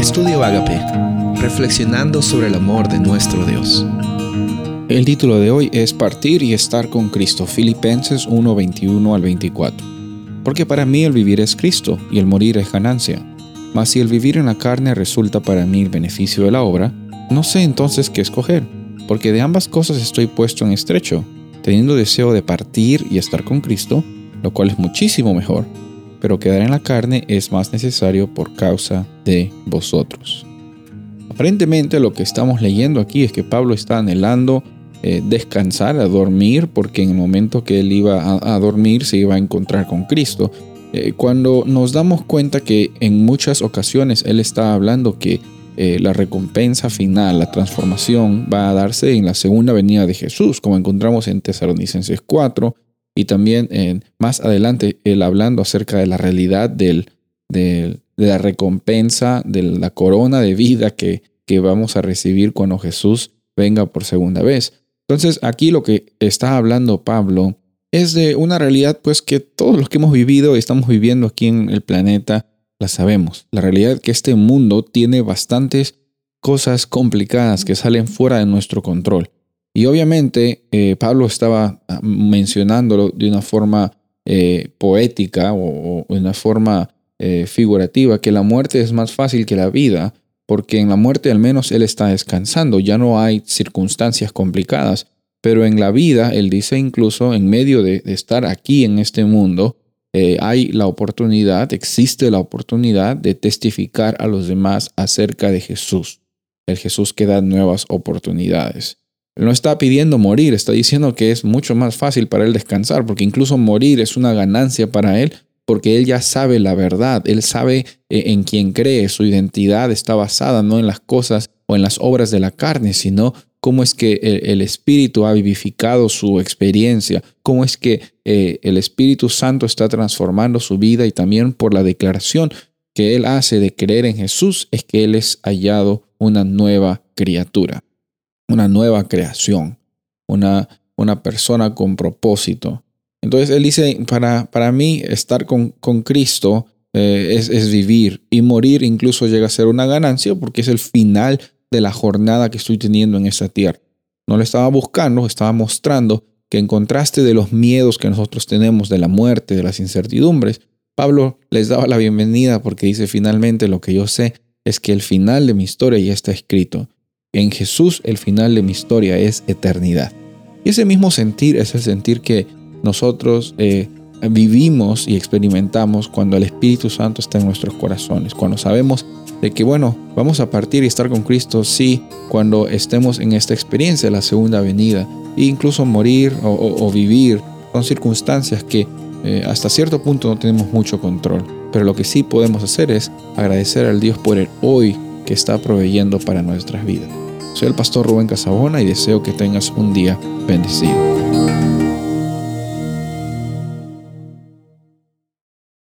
Estudio Agape, reflexionando sobre el amor de nuestro Dios. El título de hoy es Partir y estar con Cristo, Filipenses 1, 21 al 24. Porque para mí el vivir es Cristo y el morir es ganancia. Mas si el vivir en la carne resulta para mí el beneficio de la obra, no sé entonces qué escoger, porque de ambas cosas estoy puesto en estrecho, teniendo deseo de partir y estar con Cristo, lo cual es muchísimo mejor pero quedar en la carne es más necesario por causa de vosotros. Aparentemente lo que estamos leyendo aquí es que Pablo está anhelando eh, descansar, a dormir, porque en el momento que él iba a, dormir se iba a encontrar con Cristo. Eh, cuando nos damos cuenta que en muchas ocasiones él está hablando que eh, la recompensa final, la transformación va a darse en la segunda venida de Jesús, como encontramos en Tesalonicenses 4, y también más adelante él hablando acerca de la realidad del, de la recompensa, de la corona de vida que, que vamos a recibir cuando Jesús venga por segunda vez. Entonces aquí lo que está hablando Pablo es de una realidad pues que todos los que hemos vivido y estamos viviendo aquí en el planeta la sabemos. La realidad es que este mundo tiene bastantes cosas complicadas que salen fuera de nuestro control. Y obviamente eh, Pablo estaba ah, mencionándolo de una forma eh, poética o, de una forma eh, figurativa, que la muerte es más fácil que la vida, porque en la muerte al menos él está descansando, ya no hay circunstancias complicadas, pero en la vida, él dice incluso, en medio de, de estar aquí en este mundo, hay la oportunidad, existe la oportunidad de testificar a los demás acerca de Jesús, el Jesús que da nuevas oportunidades no está pidiendo morir, está diciendo que es mucho más fácil para él descansar, porque incluso morir es una ganancia para él, porque él ya sabe la verdad, él sabe eh, en quién cree, su identidad está basada no en las cosas o en las obras de la carne, sino cómo es que el, Espíritu ha vivificado su experiencia, cómo es que eh, el Espíritu Santo está transformando su vida y también por la declaración que él hace de creer en Jesús es que él es hallado una nueva criatura una nueva creación, una, una persona con propósito. Entonces él dice, para, para mí estar con, con Cristo eh, es, es, vivir y morir incluso llega a ser una ganancia porque es el final de la jornada que estoy teniendo en esta tierra. No lo estaba buscando, estaba mostrando que en contraste de los miedos que nosotros tenemos de la muerte, de las incertidumbres, Pablo les daba la bienvenida porque dice finalmente lo que yo sé es que el final de mi historia ya está escrito en Jesús el final de mi historia es eternidad. Y ese mismo sentir es el sentir que nosotros eh, vivimos y experimentamos cuando el Espíritu Santo está en nuestros corazones, cuando sabemos de que, bueno, vamos a partir y estar con Cristo, sí, cuando estemos en esta experiencia de la segunda venida, e incluso morir o, vivir, son circunstancias que eh, hasta cierto punto no tenemos mucho control, pero lo que sí podemos hacer es agradecer al Dios por el hoy que está proveyendo para nuestras vidas. Soy el pastor Rubén Casabona y deseo que tengas un día bendecido.